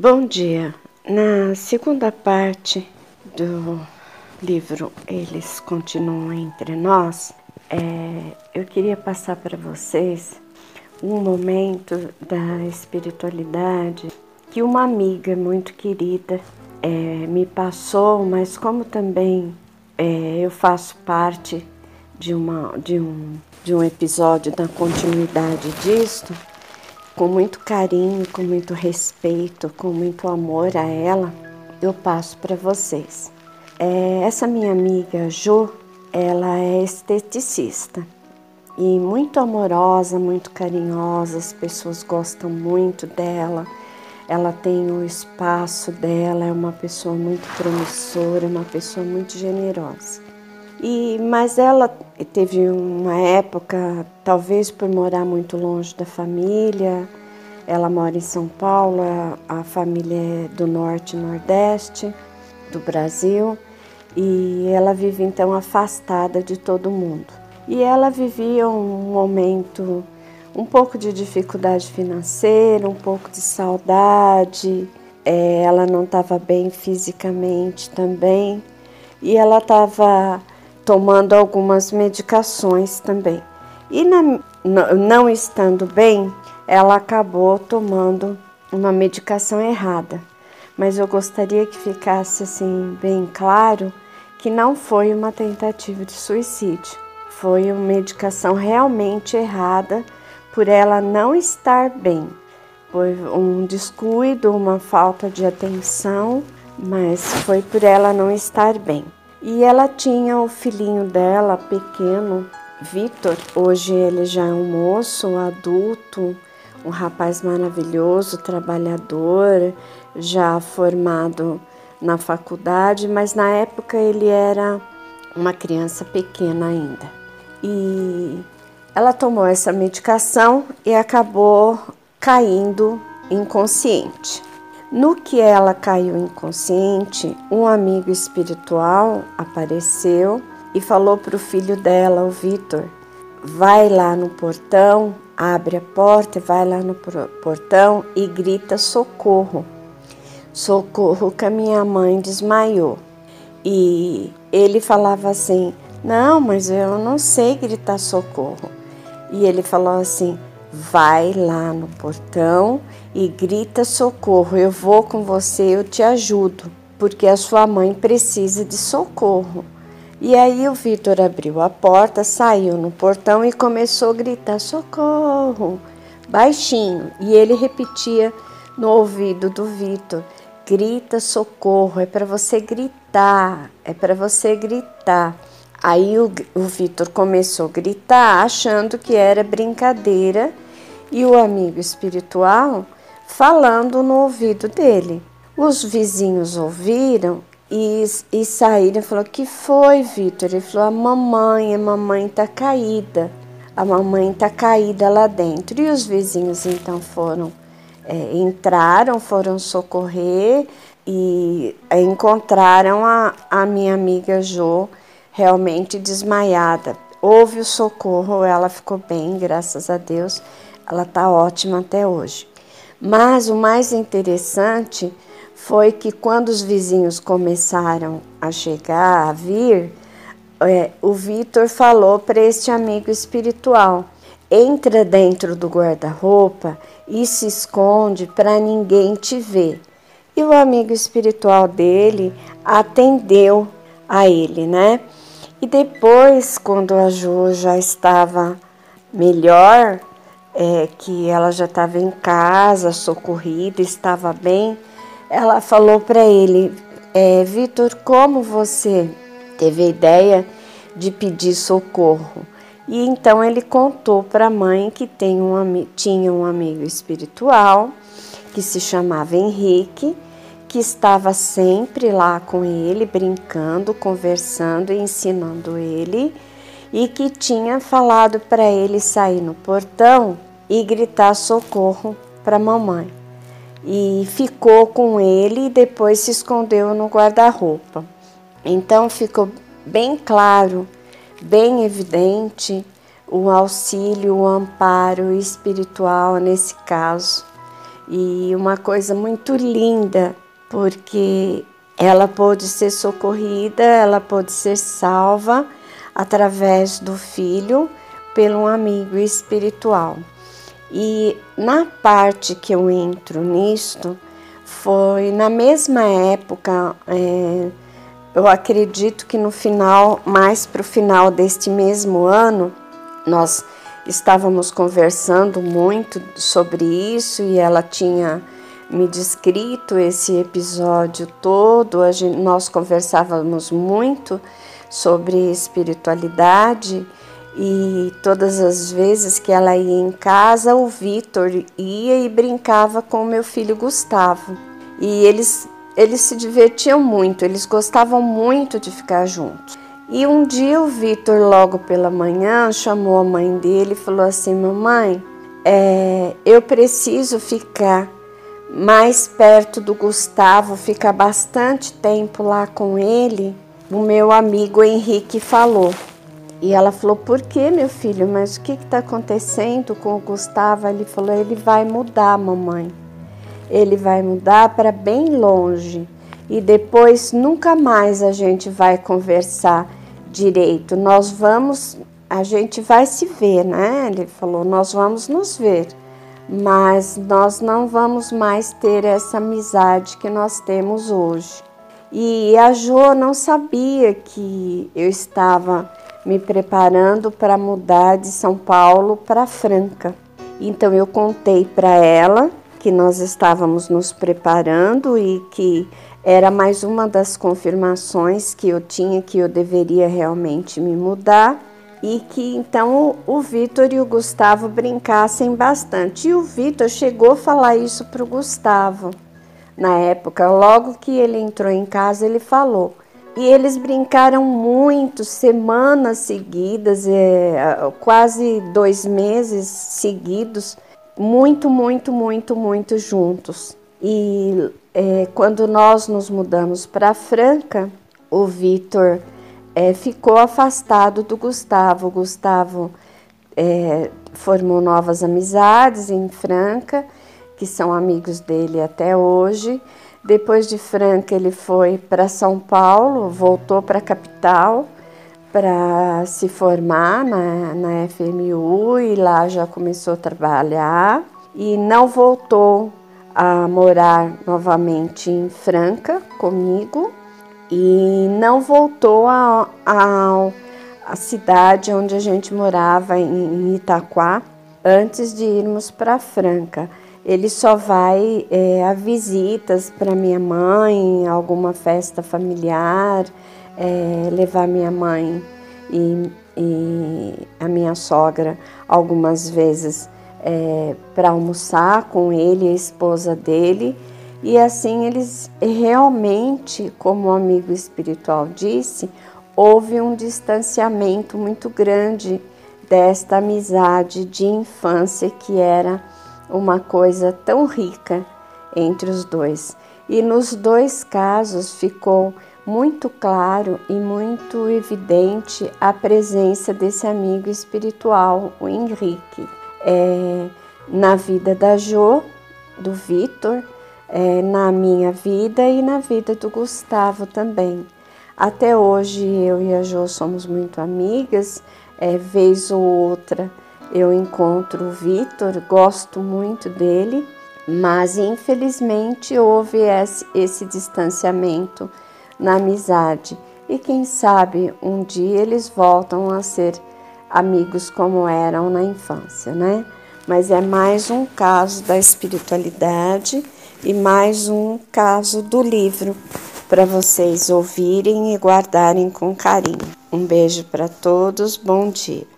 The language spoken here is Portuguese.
Bom dia. Na segunda parte do livro Eles Continuam Entre Nós, é, eu queria passar para vocês um momento da espiritualidade que uma amiga muito querida é, me passou, mas como também é, eu faço parte de, uma, de, um, de um episódio da continuidade disto, com muito carinho, com muito respeito, com muito amor a ela, eu passo para vocês. É, essa minha amiga Jo, ela é esteticista e muito amorosa, muito carinhosa, as pessoas gostam muito dela. Ela tem o espaço dela, é uma pessoa muito promissora, uma pessoa muito generosa. E mas ela teve uma época, talvez por morar muito longe da família, ela mora em São Paulo, a, a família é do norte e nordeste do Brasil, e ela vive então afastada de todo mundo. E ela vivia um momento um pouco de dificuldade financeira, um pouco de saudade, é, ela não estava bem fisicamente também, e ela estava tomando algumas medicações também. E na, não estando bem, ela acabou tomando uma medicação errada. Mas eu gostaria que ficasse assim bem claro que não foi uma tentativa de suicídio. Foi uma medicação realmente errada por ela não estar bem. Foi um descuido, uma falta de atenção, mas foi por ela não estar bem. E ela tinha o filhinho dela, pequeno, Vitor. Hoje ele já é um moço, um adulto, um rapaz maravilhoso, trabalhador, já formado na faculdade, mas na época ele era uma criança pequena ainda. E ela tomou essa medicação e acabou caindo inconsciente. No que ela caiu inconsciente, um amigo espiritual apareceu e falou para o filho dela, o Vitor, vai lá no portão, abre a porta, vai lá no portão e grita socorro. Socorro que a minha mãe desmaiou. E ele falava assim: Não, mas eu não sei gritar socorro. E ele falou assim: vai lá no portão e grita socorro. Eu vou com você, eu te ajudo, porque a sua mãe precisa de socorro. E aí o Vitor abriu a porta, saiu no portão e começou a gritar socorro, baixinho. E ele repetia no ouvido do Vitor: grita socorro, é para você gritar, é para você gritar. Aí o, o Vitor começou a gritar, achando que era brincadeira, e o amigo espiritual falando no ouvido dele. Os vizinhos ouviram e, e saíram e falaram: Que foi, Vitor? Ele falou: A mamãe, a mamãe tá caída. A mamãe tá caída lá dentro. E os vizinhos então foram, é, entraram, foram socorrer e encontraram a, a minha amiga Jo realmente desmaiada. Houve o socorro, ela ficou bem, graças a Deus, ela está ótima até hoje. Mas o mais interessante foi que quando os vizinhos começaram a chegar, a vir, é, o Vitor falou para este amigo espiritual: entra dentro do guarda-roupa e se esconde para ninguém te ver. E o amigo espiritual dele atendeu a ele, né? E depois, quando a Jo já estava melhor, é, que ela já estava em casa, socorrida, estava bem, ela falou para ele: é, Vitor, como você teve a ideia de pedir socorro? E então ele contou para a mãe que tem um, tinha um amigo espiritual que se chamava Henrique que estava sempre lá com ele, brincando, conversando e ensinando ele, e que tinha falado para ele sair no portão e gritar socorro para a mamãe. E ficou com ele e depois se escondeu no guarda-roupa. Então ficou bem claro, bem evidente o auxílio, o amparo espiritual nesse caso e uma coisa muito linda, porque ela pôde ser socorrida, ela pôde ser salva através do filho pelo amigo espiritual. E na parte que eu entro nisto, foi na mesma época, é, eu acredito que no final, mais para o final deste mesmo ano, nós estávamos conversando muito sobre isso e ela tinha me descrito esse episódio todo. Gente, nós conversávamos muito sobre espiritualidade e todas as vezes que ela ia em casa, o Vitor ia e brincava com o meu filho Gustavo. E eles, eles se divertiam muito, eles gostavam muito de ficar juntos. E um dia o Vitor, logo pela manhã, chamou a mãe dele e falou assim: Mamãe, é, eu preciso ficar mais perto do Gustavo, ficar bastante tempo lá com ele. O meu amigo Henrique falou. E ela falou: Por que, meu filho? Mas o que está acontecendo com o Gustavo? Ele falou: Ele vai mudar, mamãe. Ele vai mudar para bem longe. E depois nunca mais a gente vai conversar direito. Nós vamos, a gente vai se ver, né? Ele falou: Nós vamos nos ver. Mas nós não vamos mais ter essa amizade que nós temos hoje. E a Jo não sabia que eu estava me preparando para mudar de São Paulo para Franca. Então eu contei para ela que nós estávamos nos preparando e que era mais uma das confirmações que eu tinha que eu deveria realmente me mudar e que então o Vitor e o Gustavo brincassem bastante. E o Vitor chegou a falar isso para o Gustavo na época, logo que ele entrou em casa, ele falou. E eles brincaram muito, semanas seguidas, é, quase dois meses seguidos, muito, muito, muito, muito juntos. E é, quando nós nos mudamos para Franca, o Vitor é, ficou afastado do Gustavo. O Gustavo é, formou novas amizades em Franca, que são amigos dele até hoje. Depois de Franca, ele foi para São Paulo, voltou para a capital para se formar na, na FMU e lá já começou a trabalhar e não voltou a morar novamente em Franca comigo e não voltou a cidade onde a gente morava em Itaquá antes de irmos para Franca. Ele só vai é, a visitas para minha mãe, alguma festa familiar, é, levar minha mãe e, e, a minha sogra algumas vezes é, para almoçar com ele e a esposa dele. E assim eles realmente, como o amigo espiritual disse, houve um distanciamento muito grande desta amizade de infância que era uma coisa tão rica entre os dois. E nos dois casos ficou muito claro e muito evidente a presença desse amigo espiritual, o Henrique, é, na vida da Jo, do Vitor, é, na minha vida e na vida do Gustavo também. Até hoje eu e a Jo somos muito amigas, é, vez ou outra eu encontro o Vitor, gosto muito dele, mas infelizmente houve esse, esse distanciamento na amizade. E quem sabe um dia eles voltam a ser amigos como eram na infância, né? Mas é mais um caso da espiritualidade e mais um caso do livro para vocês ouvirem e guardarem com carinho. Um beijo para todos, bom dia.